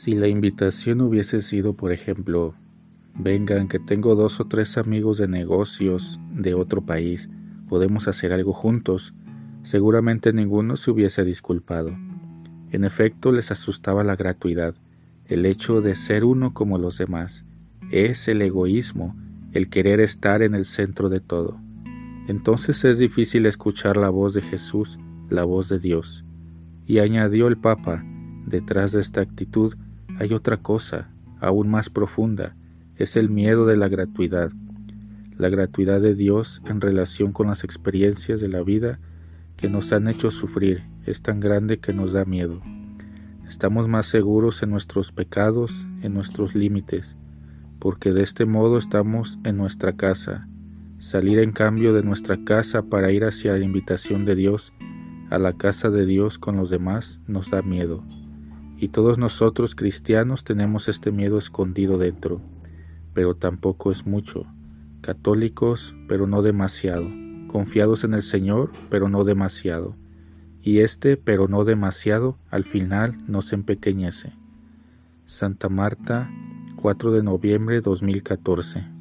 Si la invitación hubiese sido, por ejemplo, vengan que tengo dos o tres amigos de negocios de otro país, podemos hacer algo juntos, seguramente ninguno se hubiese disculpado. En efecto, les asustaba la gratuidad, el hecho de ser uno como los demás. Es el egoísmo, el querer estar en el centro de todo. Entonces es difícil escuchar la voz de Jesús, la voz de Dios. Y añadió el Papa, Detrás de esta actitud hay otra cosa, aún más profunda, es el miedo de la gratuidad. La gratuidad de Dios en relación con las experiencias de la vida que nos han hecho sufrir es tan grande que nos da miedo. Estamos más seguros en nuestros pecados, en nuestros límites, porque de este modo estamos en nuestra casa. Salir en cambio de nuestra casa para ir hacia la invitación de Dios, a la casa de Dios con los demás, nos da miedo. Y todos nosotros cristianos tenemos este miedo escondido dentro, pero tampoco es mucho. Católicos, pero no demasiado. Confiados en el Señor, pero no demasiado. Y este, pero no demasiado, al final nos empequeñece. Santa Marta, 4 de noviembre 2014